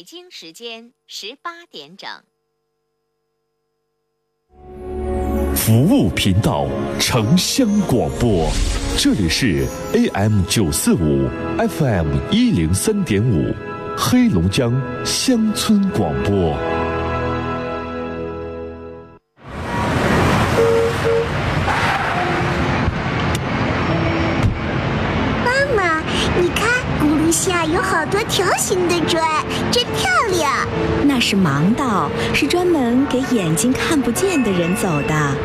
北京时间十八点整。服务频道，城乡广播，这里是 AM 九四五，FM 一零三点五，黑龙江乡村广播。妈妈，你看轱辘下有好多条形的砖，是盲道，是专门给眼睛看不见的人走的。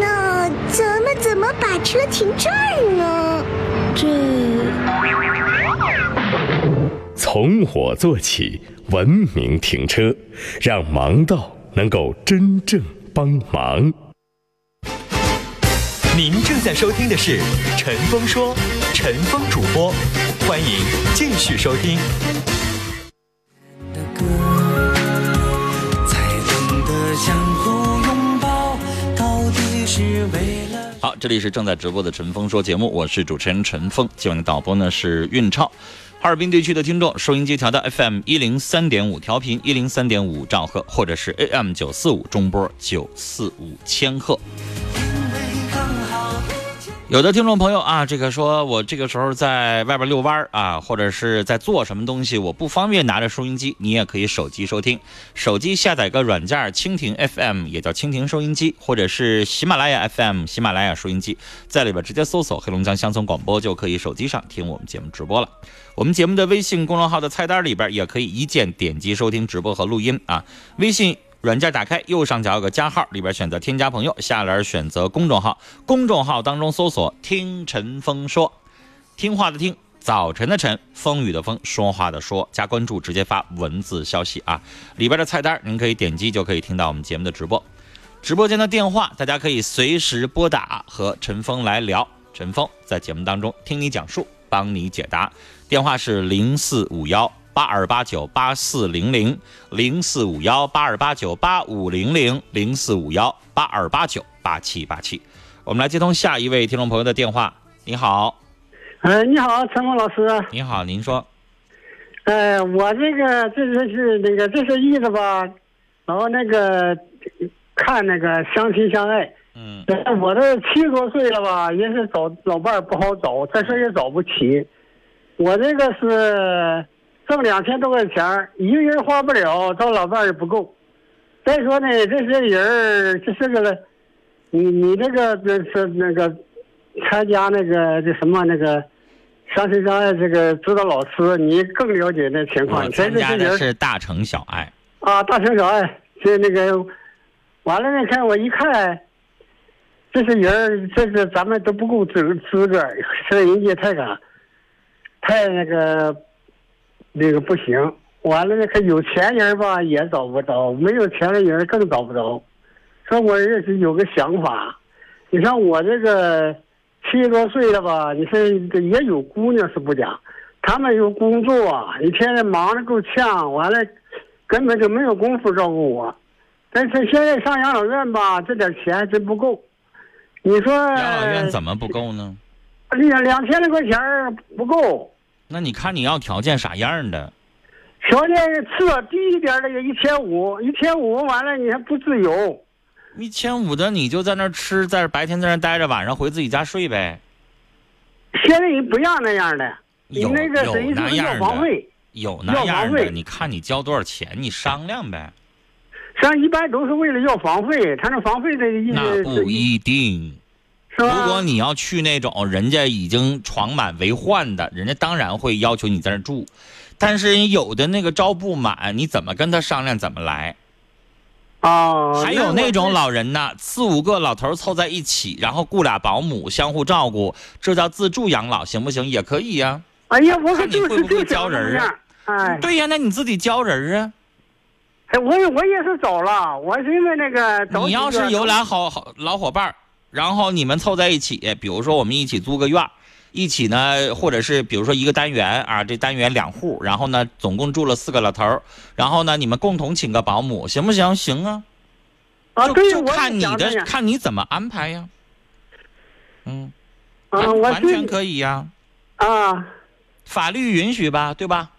那咱们怎么把车停这儿呢？这从我做起，文明停车，让盲道能够真正帮忙。您正在收听的是《陈峰说》，陈峰主播，欢迎继续收听。的歌，相互拥抱，到底是为了。好，这里是正在直播的陈峰说节目，我是主持人陈峰，今晚的导播呢是运超。哈尔滨地区的听众，收音机调到 FM 一零三点五调频一零三点五兆赫，或者是 AM 九四五中波九四五千赫。有的听众朋友啊，这个说我这个时候在外边遛弯儿啊，或者是在做什么东西，我不方便拿着收音机，你也可以手机收听。手机下载个软件，蜻蜓 FM 也叫蜻蜓收音机，或者是喜马拉雅 FM 喜马拉雅收音机，在里边直接搜索黑龙江乡村广播，就可以手机上听我们节目直播了。我们节目的微信公众号的菜单里边也可以一键点击收听直播和录音啊。微信软件打开，右上角有个加号，里边选择添加朋友，下栏选择公众号，公众号当中搜索“听陈峰说”，听话的听，早晨的晨，风雨的风，说话的说，加关注，直接发文字消息啊。里边的菜单您可以点击就可以听到我们节目的直播。直播间的电话大家可以随时拨打和陈峰来聊，陈峰在节目当中听你讲述，帮你解答。电话是零四五幺八二八九八四零零零四五幺八二八九八五零零零四五幺八二八九八七八七。我们来接通下一位听众朋友的电话。你好，呃，你好，陈峰老师。你好，您说，呃，我这个这这是那个这是意思吧，然后那个看那个相亲相爱。嗯我这七十多岁了吧，也是找老伴儿不好找，这事儿也找不起。我这个是挣两千多块钱儿，一个人花不了，找老伴儿也不够。再说呢，这些人儿这是个，你你这个这是那个参加那个这什么那个相亲相爱这个指导老师，你更了解那情况。参加的是大城小爱。啊，大城小爱，这那个，完了呢，看我一看，这些人儿，这是咱们都不够资资格，这人家太敢，太那个，那个不行。完了那个有钱人吧也找不着，没有钱的人更找不着。说我也是有个想法，你像我这个七十多岁了吧，你说这也有姑娘是不假，他们有工作啊，一天天忙得够呛，完了根本就没有功夫照顾我。但是现在上养老院吧，这点钱还真不够。你说养老院怎么不够呢？两两千来块钱儿不够，那你看你要条件啥样的？条件次低一点的也一千五，一千五完了你还不自由。一千五的你就在那儿吃，在白天在那儿待着，晚上回自己家睡呗。现在人不要那样的，你有那个有等于是要那样的房费，有那要样的，你看你交多少钱，你商量呗。像一般都是为了要房费，他那房费的意思那不一定。是？如果你要去那种人家已经床满为患的，人家当然会要求你在那儿住。但是有的那个招不满，你怎么跟他商量怎么来？哦，还有那种老人呢，四五个老头凑在一起，然后雇俩保姆相互照顾，这叫自助养老，行不行？也可以呀、哎呀，我可看你就是会不会就教人啊。哎，对呀，那你自己教人啊。哎，我也我也是走了，我是因为那个你要是有俩好好老伙伴儿，然后你们凑在一起，比如说我们一起租个院儿，一起呢，或者是比如说一个单元啊，这单元两户，然后呢，总共住了四个老头儿，然后呢，你们共同请个保姆，行不行？行啊，啊，就对，就看你的，看你怎么安排呀。嗯，啊，完全可以呀，啊，法律允许吧，对吧？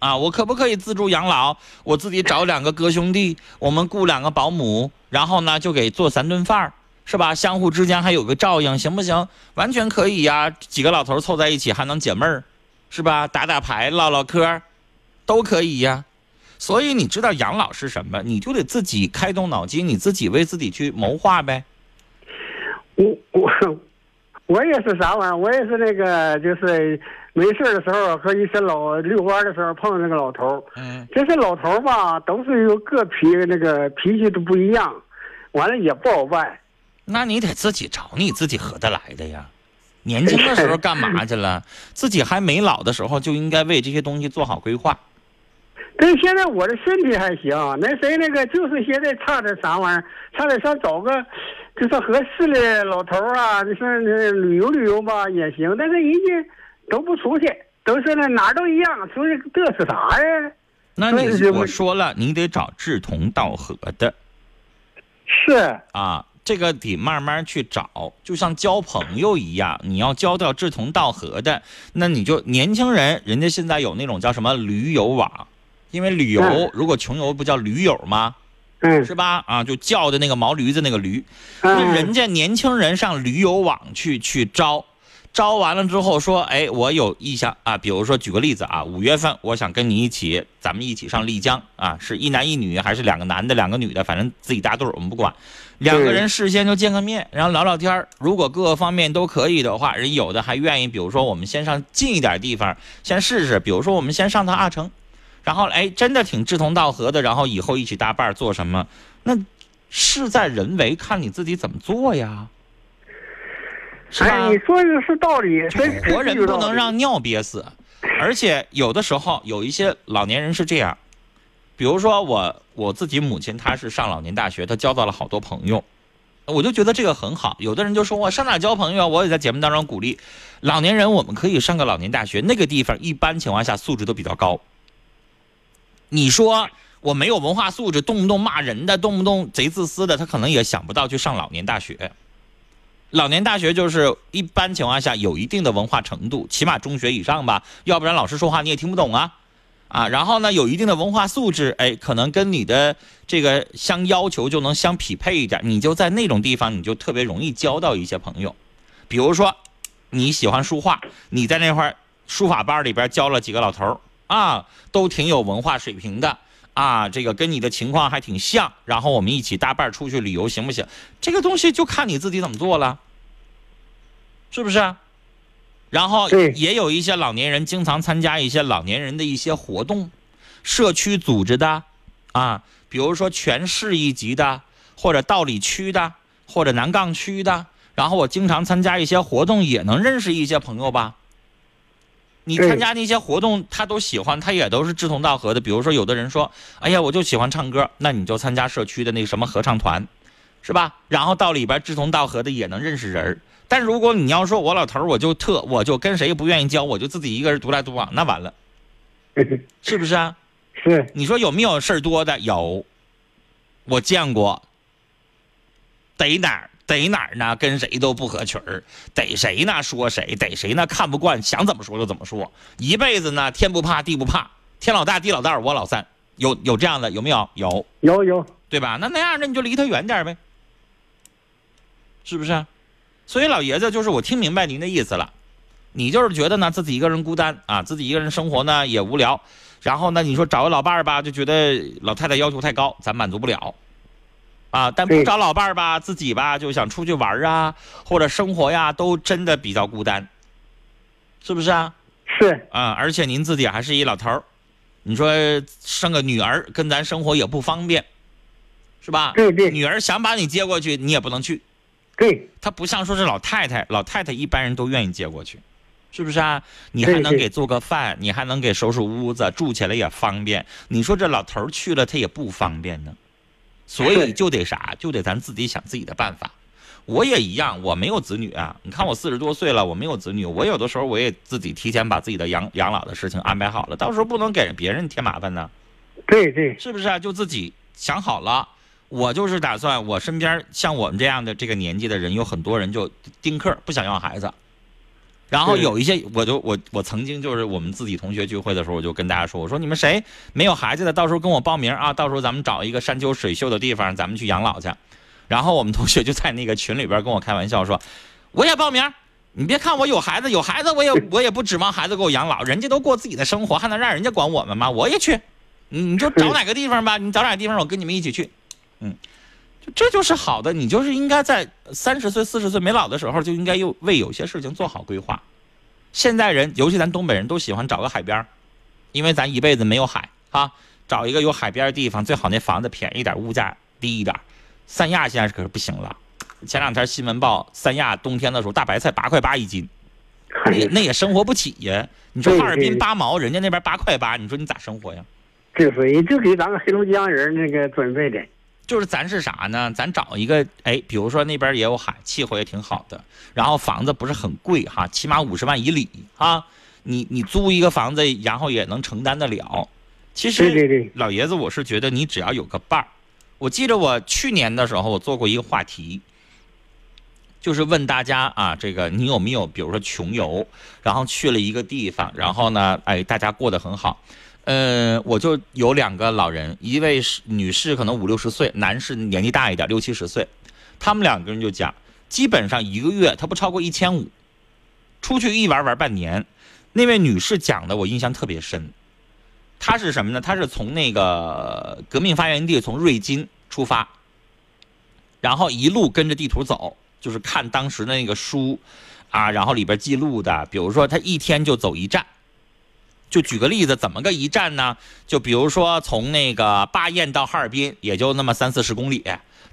啊，我可不可以自助养老？我自己找两个哥兄弟，我们雇两个保姆，然后呢就给做三顿饭儿，是吧？相互之间还有个照应，行不行？完全可以呀，几个老头凑在一起还能解闷儿，是吧？打打牌、唠唠嗑，都可以呀。所以你知道养老是什么，你就得自己开动脑筋，你自己为自己去谋划呗。我我我也是啥玩意儿？我也是那个，就是没事的时候和一些老遛弯的时候碰到那个老头儿。嗯，这些老头儿吧，都是有个脾那个脾气都不一样，完了也不好办。那你得自己找你自己合得来的呀。年轻的时候干嘛去了？自己还没老的时候就应该为这些东西做好规划。但是现在我的身体还行，那谁那个就是现在差点啥玩意儿，差点想找个就是合适的老头儿啊，就是那旅游旅游吧也行，但是人家都不出去，都是那哪儿都一样，出去嘚瑟啥呀？那你我说了，你得找志同道合的是，啊，这个得慢慢去找，就像交朋友一样，你要交到志同道合的，那你就年轻人，人家现在有那种叫什么驴友网，因为旅游嗯如果穷游不叫驴友吗？嗯是吧？啊，就叫的那个毛驴子那个驴，那嗯人家年轻人上驴友网去去招，招完了之后说，哎，我有意向啊，比如说举个例子啊，五月份我想跟你一起，咱们一起上丽江啊，是一男一女还是两个男的两个女的，反正自己搭对儿我们不管，两个人事先就见个面，然后聊聊天儿如果各个方面都可以的话，人有的还愿意，比如说我们先上近一点地方先试试，比如说我们先上趟阿城。然后哎，真的挺志同道合的，然后以后一起搭伴儿做什么，那事在人为，看你自己怎么做呀，哎，你说的是道理，就真活人不能让尿憋死，而且有的时候有一些老年人是这样，比如说我我自己母亲，她是上老年大学，她交到了好多朋友，我就觉得这个很好。有的人就说我上哪交朋友啊？我也在节目当中鼓励老年人，我们可以上个老年大学，那个地方一般情况下素质都比较高。你说我没有文化素质，动不动骂人的，动不动贼自私的，他可能也想不到去上老年大学。老年大学就是一般情况下有一定的文化程度，起码中学以上吧，要不然老师说话你也听不懂啊，啊，然后呢有一定的文化素质，哎，可能跟你的这个相要求就能相匹配一点，你就在那种地方你就特别容易交到一些朋友，比如说你喜欢书画，你在那块书法班里边交了几个老头啊，都挺有文化水平的。啊，这个跟你的情况还挺像，然后我们一起搭伴儿出去旅游，行不行？这个东西就看你自己怎么做了，是不是啊？然后也有一些老年人经常参加一些老年人的一些活动，社区组织的啊，比如说全市一级的，或者道里区的，或者南岗区的。然后我经常参加一些活动，也能认识一些朋友吧。你参加那些活动，他都喜欢，他也都是志同道合的。比如说，有的人说：“哎呀，我就喜欢唱歌。”那你就参加社区的那个什么合唱团，是吧？然后到里边志同道合的也能认识人儿。但如果你要说我老头儿，我就特，我就跟谁也不愿意交，我就自己一个人独来独往，那完了，是不是啊？是你说有没有事儿多的？有，我见过。逮哪儿逮哪儿呢？跟谁都不合群儿，逮谁呢说谁，逮谁呢看不惯，想怎么说就怎么说，一辈子呢天不怕地不怕，天老大地老大我老三，有有这样的有没有？有，有有，对吧？那那样的你就离他远点儿呗，是不是？所以老爷子就是我听明白您的意思了，你就是觉得呢自己一个人孤单啊，自己一个人生活呢也无聊，然后呢你说找个老伴儿吧，就觉得老太太要求太高，咱满足不了。啊，但不找老伴儿吧，自己吧就想出去玩儿啊，或者生活呀，都真的比较孤单，是不是啊？是啊，而且您自己还是一老头儿，你说生个女儿跟咱生活也不方便，是吧？对对女儿想把你接过去，你也不能去。对她不像说是老太太，老太太一般人都愿意接过去，是不是啊？你还能给做个饭，你还能给收拾屋子，住起来也方便。你说这老头儿去了，他也不方便呢，所以就得啥，就得咱自己想自己的办法。我也一样，我没有子女啊。你看我四十多岁了，我没有子女，我有的时候我也自己提前把自己的养养老的事情安排好了，到时候不能给别人添麻烦呢。对对是不是啊？就自己想好了。我就是打算，我身边像我们这样的这个年纪的人，有很多人就丁克，不想要孩子，然后有一些，我就我我曾经就是我们自己同学聚会的时候，我就跟大家说，我说你们谁没有孩子的，到时候跟我报名啊，到时候咱们找一个山丘水秀的地方，咱们去养老去。然后我们同学就在那个群里边跟我开玩笑说，我也报名。你别看我有孩子，有孩子我也我也不指望孩子给我养老，人家都过自己的生活，还能让人家管我们吗？我也去，你你就找哪个地方吧，你找哪个地方，我跟你们一起去。嗯，就这就是好的，你就是应该在三十岁、四十岁没老的时候，就应该又为有些事情做好规划。现在人，尤其咱东北人都喜欢找个海边儿因为咱一辈子没有海啊，找一个有海边的地方，最好那房子便宜点，物价低一点。三亚现在可是不行了，前两天新闻报三亚冬天的时候，大白菜八块八一斤，那也 那也生活不起呀。你说哈尔滨对八毛，人家那边八块八，你说你咋生活呀？就是就给咱们黑龙江人那个准备的。就是咱是啥呢？咱找一个，哎，比如说那边也有海，气候也挺好的，然后房子不是很贵哈，起码五十万以里啊。你你租一个房子，然后也能承担得了。其实，对对对老爷子，我是觉得你只要有个伴儿。我记得我去年的时候，我做过一个话题，就是问大家啊，这个你有没有，比如说穷游，然后去了一个地方，然后呢，哎，大家过得很好。呃，我就有两个老人，一位是女士，可能五六十岁，男士年纪大一点，六七十岁。他们两个人就讲，基本上一个月他不超过一千五，出去一玩玩半年。那位女士讲的我印象特别深，她是什么呢？她是从那个革命发源地，从瑞金出发，然后一路跟着地图走，就是看当时的那个书啊，然后里边记录的，比如说她一天就走一站。就举个例子，怎么个一站呢？就比如说从那个巴彦到哈尔滨，也就那么三四十公里，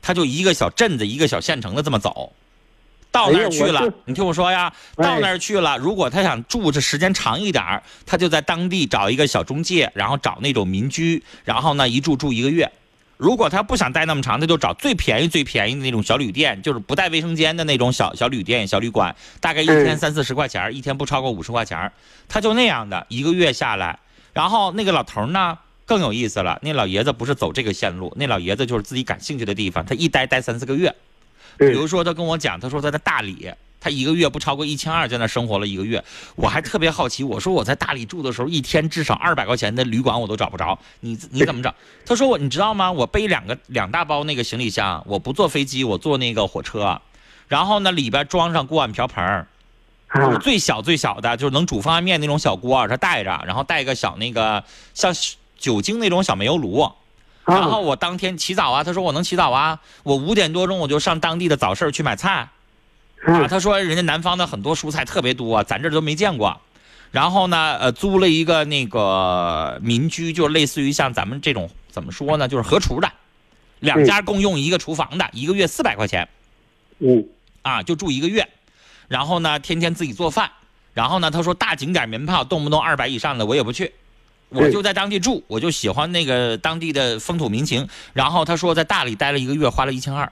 他就一个小镇子、一个小县城的这么走。到那儿去了，你听我说呀，哎到那儿去了，如果他想住这时间长一点儿他就在当地找一个小中介，然后找那种民居，然后呢一住住一个月。如果他不想待那么长，他就找最便宜、最便宜的那种小旅店，就是不带卫生间的那种小小旅店、小旅馆，大概一天嗯三四十块钱，一天不超过五十块钱儿。他就那样的一个月下来，然后那个老头儿呢更有意思了，那老爷子不是走这个线路，那老爷子就是自己感兴趣的地方，他一待待三四个月。比如说他跟我讲，他说他在大理，他一个月不超过一千二，在那生活了一个月。我还特别好奇，我说我在大理住的时候，一天至少二百块钱的旅馆我都找不着，你你怎么找？他说我你知道吗？我背两个两大包那个行李箱，我不坐飞机，我坐那个火车，然后呢里边装上锅碗瓢盆最小最小的，就是能煮方便面那种小锅，他带着，然后带个小那个像酒精那种小煤油炉，然后啊，我当天起早啊，他说我能起早啊，我五点多钟我就上当地的早市去买菜，啊，啊，他说人家南方的很多蔬菜特别多，咱这都没见过。然后呢，呃，租了一个那个民居，就类似于像咱们这种怎么说呢，就是合厨的，两家共用一个厨房的，一个月四百块钱。嗯，啊，就住一个月，然后呢，天天自己做饭，然后呢，他说大景点门票动不动二百以上的我也不去，我就在当地住，我就喜欢那个当地的风土民情。然后他说在大理待了一个月，花了一千二，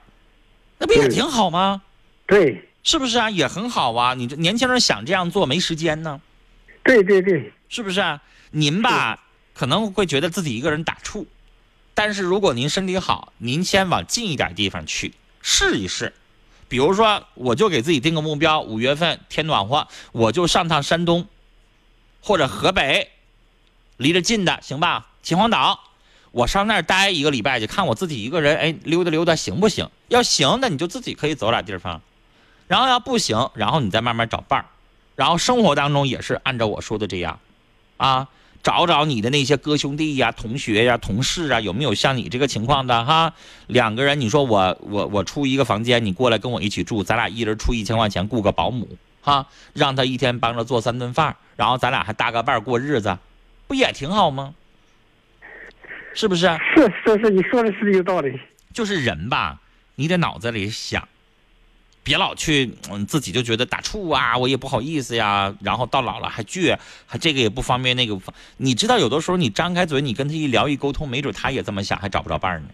那不也挺好吗？对，是不是啊？也很好啊。你这年轻人想这样做没时间呢，对对对，是不是啊？您吧可能会觉得自己一个人打怵，但是如果您身体好，您先往近一点地方去试一试。比如说，我就给自己定个目标，五月份天暖和，我就上趟山东，或者河北，离着近的行吧？秦皇岛，我上那儿待一个礼拜去，看我自己一个人，哎，溜达溜达行不行？要行，那你就自己可以走俩地方，然后要不行，然后你再慢慢找伴儿，然后生活当中也是按照我说的这样，啊，找找你的那些哥兄弟呀、同学呀、同事啊，有没有像你这个情况的哈？两个人，你说我我我出一个房间，你过来跟我一起住，咱俩一人出一千块钱雇个保姆哈，让他一天帮着做三顿饭，然后咱俩还搭个伴儿过日子，不也挺好吗？是不是？是是是，你说的是有道理。就是人吧，你得脑子里想，别老去嗯自己就觉得打怵啊，我也不好意思呀，然后到老了还倔，还这个也不方便，那个不方，你知道有的时候你张开嘴，你跟他一聊一沟通，没准他也这么想，还找不着伴儿呢，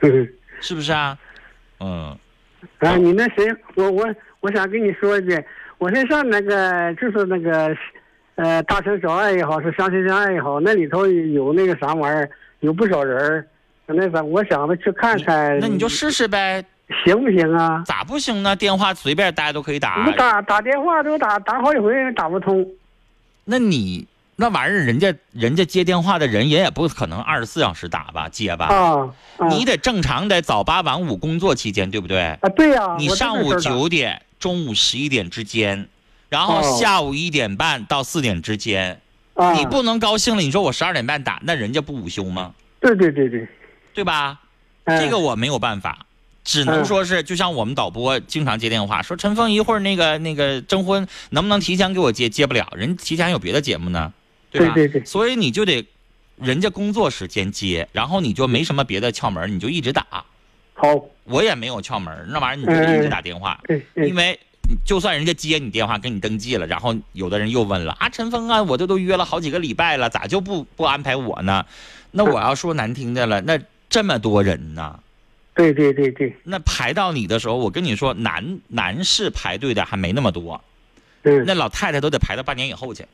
嗯，是不是啊？嗯，啊，你那谁，我我我想跟你说一句，我是上那个就是那个，呃，大城小爱也好，是相亲相爱也好，那里头有那个啥玩意儿，有不少人儿，那咱，我想着去看看。那你就试试呗，行不行啊？咋不行呢？电话随便大家都可以打你。打打电话都打打好几回打不通。那你那玩意儿，人家人家接电话的人，也也不可能二十四小时打吧接吧？啊啊！你得正常得早八晚五工作期间，对不对？啊，对呀、你上午九点，中午十一点之间，然后哦下午一点半到四点之间，啊，你不能高兴了，你说我十二点半打，那人家不午休吗？对对对对，对吧？哎这个我没有办法，只能嗯说是，就像我们导播经常接电话，说陈峰一会儿那个那个征婚能不能提前给我接？接不了，人提前有别的节目呢，对吧？对对对所以你就得人家工作时间接，然后你就没什么别的窍门，你就一直打。好，我也没有窍门，那玩意儿你就得一直打电话，对对因为就算人家接你电话跟你登记了，然后有的人又问了啊，陈峰啊，我这都约了好几个礼拜了，咋就不不安排我呢？那我要说难听的了，那这么多人呢？对对对对，那排到你的时候，我跟你说，男男士排队的还没那么多，嗯，那老太太都得排到半年以后去。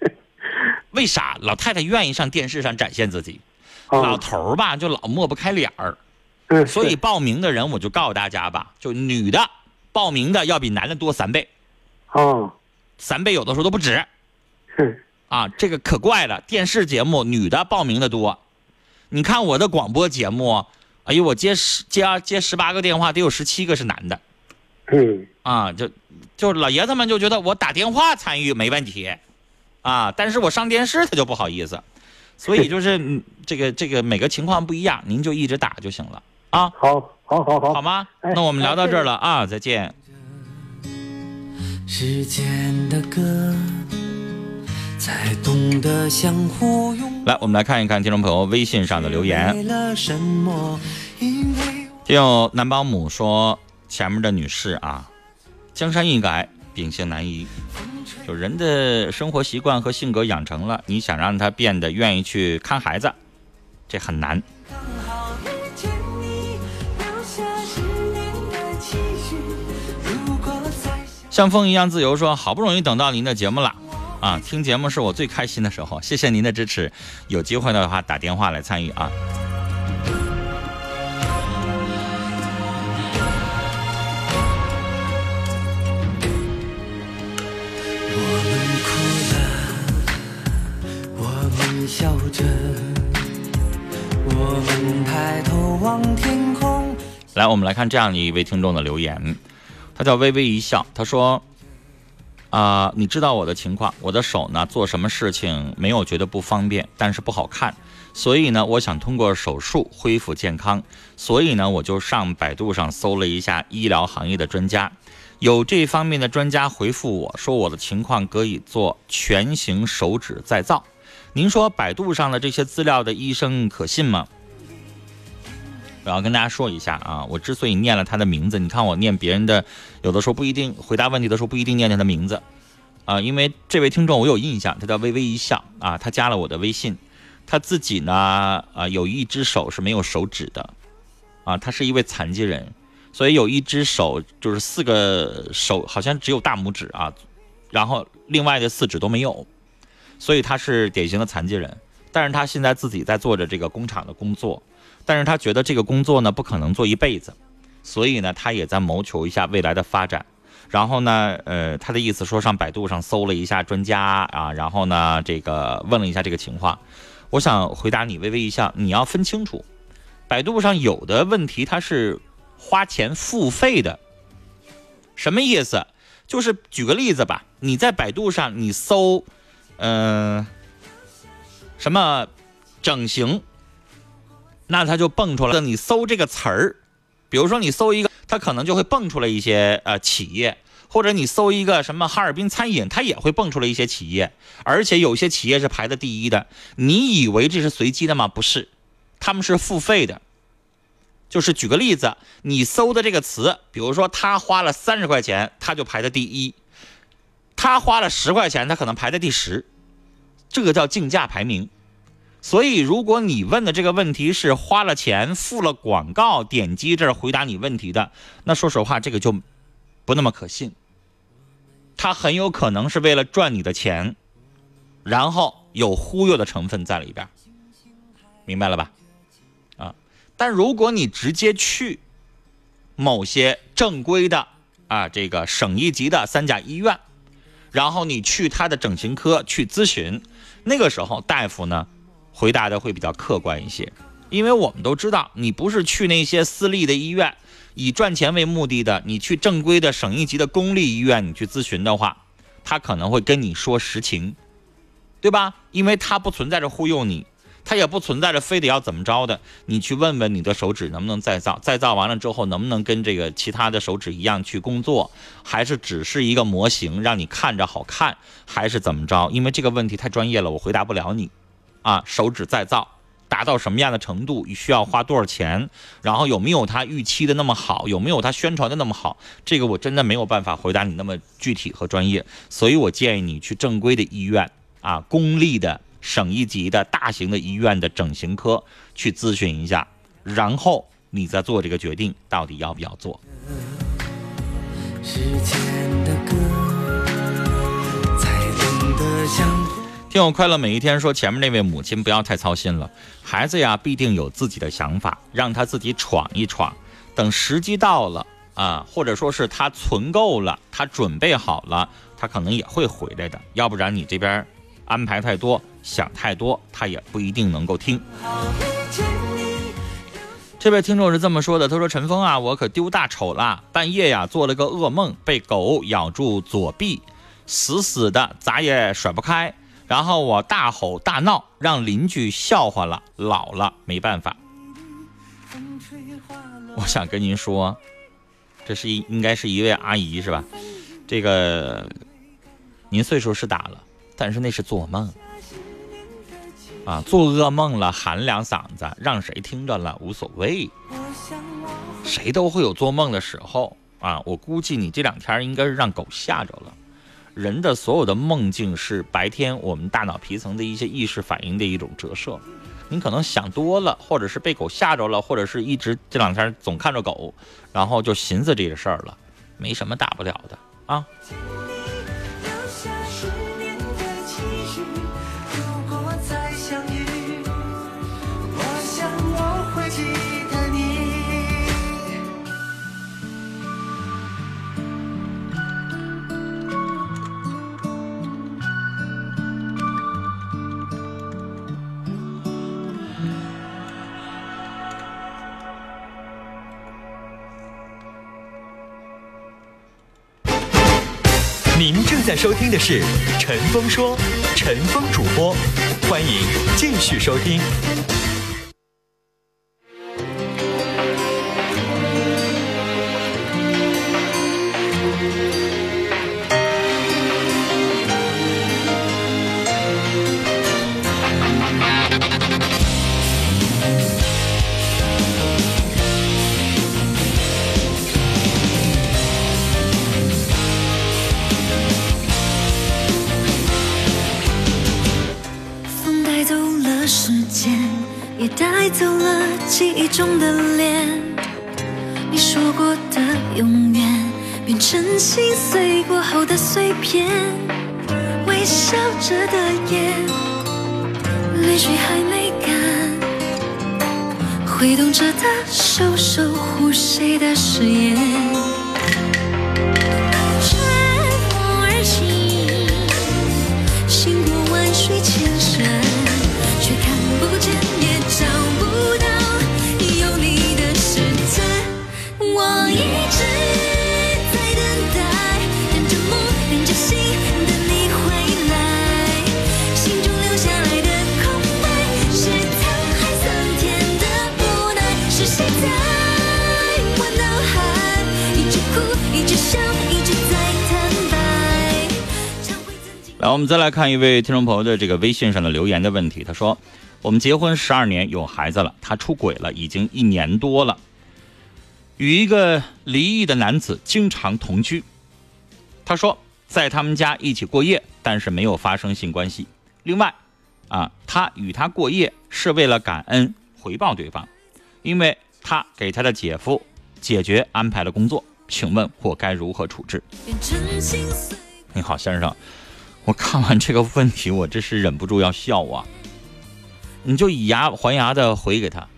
为啥？老太太愿意上电视上展现自己，老啊，头儿吧就老抹不开脸儿。嗯，所以报名的人，我就告诉大家吧，就女的报名的要比男的多三倍，哦，三倍有的时候都不止。是，啊。这个可怪了，电视节目女的报名的多，你看我的广播节目，哎呦，我接十接二接十八个电话，得有十七个是男的。嗯，啊，就就老爷子们就觉得我打电话参与没问题，啊，但是我上电视他就不好意思，所以 就是嗯这个这个每个情况不一样，您就一直打就行了啊，好，好，好，好，好吗？哎那我们聊到这儿了啊，再见。时间的歌，才懂得相互拥。来，我们来看一看听众朋友微信上的留言。听友男保姆说，前面的女士啊，江山易改，秉性难移。就人的生活习惯和性格养成了，你想让他变得愿意去看孩子，这很难。像风一样自由说，好不容易等到您的节目了，啊，听节目是我最开心的时候，谢谢您的支持。有机会的话打电话来参与啊。我们哭了，我们笑着，我们抬头望天空。来，我们来看这样的一位听众的留言，他叫微微一笑，他说：“啊、你知道我的情况，我的手呢做什么事情没有觉得不方便，但是不好看，所以呢，我想通过手术恢复健康，所以呢，我就上百度上搜了一下医疗行业的专家，有这方面的专家回复我说我的情况可以做全形手指再造。您说百度上的这些资料的医生可信吗？”我要跟大家说一下啊，我之所以念了他的名字，你看我念别人的，有的时候不一定回答问题的时候不一定念他的名字，啊，因为这位听众我有印象，他叫微微一笑啊，他加了我的微信，他自己呢啊有一只手是没有手指的，啊，他是一位残疾人，所以有一只手就是四个手好像只有大拇指啊，然后另外的四指都没有，所以他是典型的残疾人，但是他现在自己在做着这个工厂的工作。但是他觉得这个工作呢不可能做一辈子，所以呢他也在谋求一下未来的发展。然后呢，呃，他的意思说上百度上搜了一下专家啊，然后呢这个问了一下这个情况。我想回答你微微一笑，你要分清楚，百度上有的问题它是花钱付费的，什么意思？就是举个例子吧，你在百度上你搜，嗯、什么整形。那它就蹦出来了。你搜这个词儿，比如说你搜一个，它可能就会蹦出来一些呃企业，或者你搜一个什么哈尔滨餐饮，它也会蹦出来一些企业，而且有些企业是排在第一的。你以为这是随机的吗？不是，他们是付费的。就是举个例子，你搜的这个词，比如说他花了三十块钱，他就排在第一；他花了十块钱，他可能排在第十。这个叫竞价排名。所以，如果你问的这个问题是花了钱、付了广告、点击这儿回答你问题的，那说实话，这个就不那么可信。他很有可能是为了赚你的钱，然后有忽悠的成分在里边，明白了吧？啊，但如果你直接去，某些正规的啊这个省一级的三甲医院，然后你去他的整形科去咨询，那个时候大夫呢回答的会比较客观一些，因为我们都知道，你不是去那些私立的医院以赚钱为目的的，你去正规的省一级的公立医院你去咨询的话，他可能会跟你说实情，对吧？因为他不存在着忽悠你。他也不存在着非得要怎么着的，你去问问你的手指能不能再造，再造完了之后能不能跟这个其他的手指一样去工作，还是只是一个模型让你看着好看，还是怎么着？因为这个问题太专业了，我回答不了你。啊，手指再造达到什么样的程度，需要花多少钱，然后有没有他预期的那么好，有没有他宣传的那么好，这个我真的没有办法回答你那么具体和专业，所以我建议你去正规的医院啊，公立的。省一级的大型的医院的整形科去咨询一下，然后你再做这个决定，到底要不要做。听我快乐每一天说，前面那位母亲不要太操心了，孩子呀必定有自己的想法，让他自己闯一闯，等时机到了啊，或者说是他存够了，他准备好了，他可能也会回来的，要不然你这边安排太多。想太多，他也不一定能够听。这位听众是这么说的：“他说陈峰啊，我可丢大丑了，半夜呀做了个噩梦，被狗咬住左臂，死死的，咋也甩不开。然后我大吼大闹，让邻居笑话了。老了没办法。我想跟您说，这是一应该是一位阿姨是吧？这个您岁数是大了，但是那是做梦。”啊，做噩梦了，喊两嗓子，让谁听着了无所谓，谁都会有做梦的时候啊。我估计你这两天应该是让狗吓着了。人的所有的梦境是白天我们大脑皮层的一些意识反应的一种折射。你可能想多了，或者是被狗吓着了，或者是一直这两天总看着狗，然后就寻思这个事儿了，没什么大不了的啊。您正在收听的是《陈峰说》，陈峰主播，欢迎继续收听。你说过的永远，变成心碎过后的碎片。微笑着的眼，泪水还没干，挥动着的手，守护谁的誓言。来，我们再来看一位听众朋友的这个微信上的留言的问题。他说：“我们结婚十二年，有孩子了，他出轨了，已经一年多了，与一个离异的男子经常同居。他说，在他们家一起过夜，但是没有发生性关系。另外，啊，他与他过夜是为了感恩回报对方，因为他给他的姐夫解决安排了工作。请问我该如何处置？”你好，先生。我看完这个问题，我这是忍不住要笑啊！你就以牙还牙的回给他，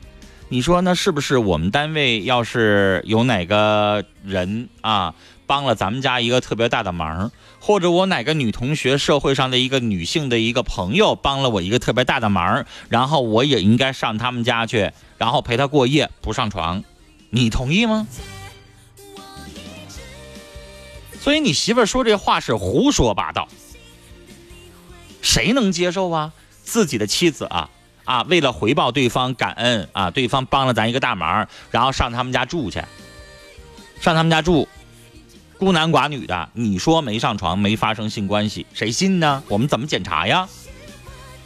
你说那是不是我们单位要是有哪个人啊帮了咱们家一个特别大的忙，或者我哪个女同学社会上的一个女性的一个朋友帮了我一个特别大的忙，然后我也应该上他们家去，然后陪她过夜，不上床，你同意吗？所以你媳妇说这话是胡说八道，谁能接受啊？自己的妻子啊啊，为了回报对方感恩啊，对方帮了咱一个大忙，然后上他们家住去，上他们家住，孤男寡女的，你说没上床没发生性关系，谁信呢？我们怎么检查呀？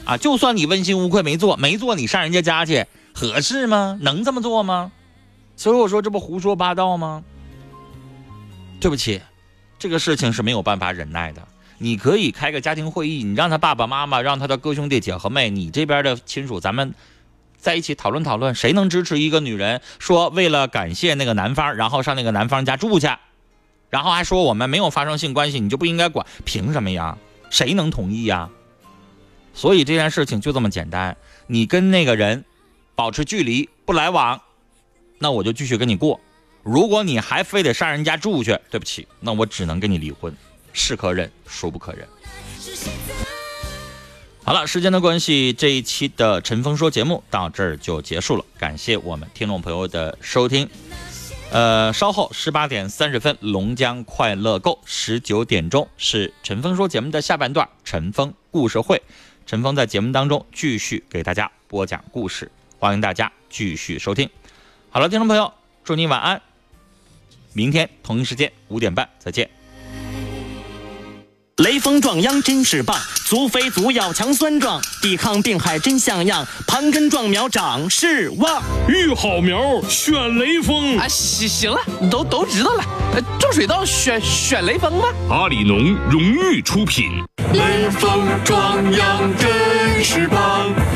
啊，就算你问心无愧没做，没做你上人家家去合适吗？能这么做吗？所以我说这不胡说八道吗？对不起。这个事情是没有办法忍耐的。你可以开个家庭会议，你让他爸爸妈妈，让他的哥兄弟姐和妹，你这边的亲属，咱们在一起讨论讨论，谁能支持一个女人说为了感谢那个男方，然后上那个男方家住去，然后还说我们没有发生性关系，你就不应该管？凭什么呀？谁能同意呀？所以这件事情就这么简单，你跟那个人保持距离，不来往，那我就继续跟你过。如果你还非得上人家住去，对不起，那我只能跟你离婚，是可忍，孰不可忍。好了，时间的关系，这一期的陈峰说节目到这儿就结束了，感谢我们听众朋友的收听。呃，稍后十八点三十分，龙江快乐购，十九点钟是陈峰说节目的下半段，陈峰故事会，陈峰在节目当中继续给大家播讲故事，欢迎大家继续收听。好了，听众朋友，祝你晚安。明天同一时间五点半再见。雷锋壮秧真是棒，足肥足要强酸壮，抵抗病害真像样，盘根壮苗长势旺。育好苗选雷锋啊！行行了，都都知道了。种水稻选选雷锋吧？阿里农荣誉出品。雷锋壮秧真是棒，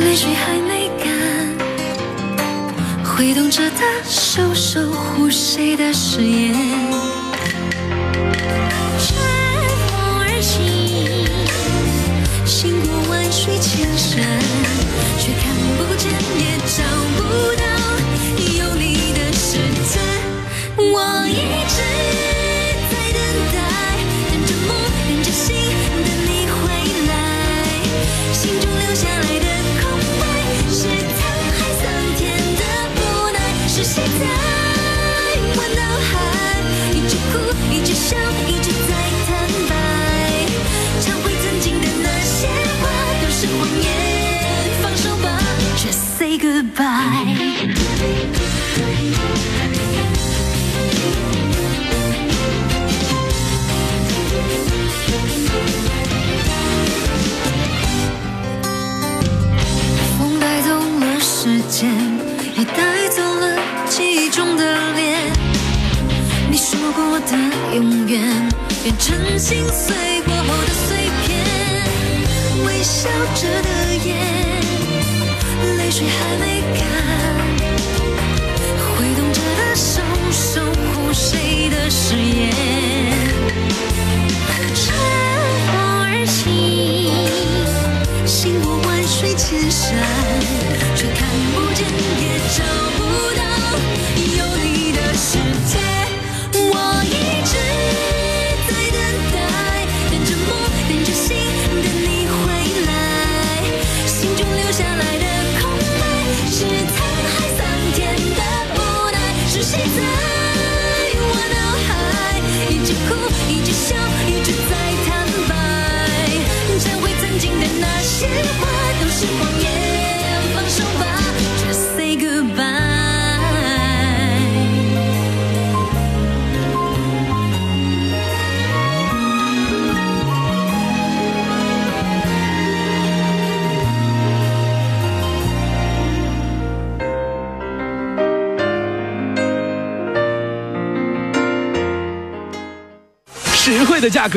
泪水还没干，挥动着的手守护谁的誓言？乘风而行，行过万水千山，却看不见也找不到心中留下来的空白，是心碎过后的碎片。微笑着的眼，泪水还没干，挥动着的手，守护谁的誓言？乘风而行。行过万水千山，却看不见也找都是谎言放手吧 say goodbye 实惠的价格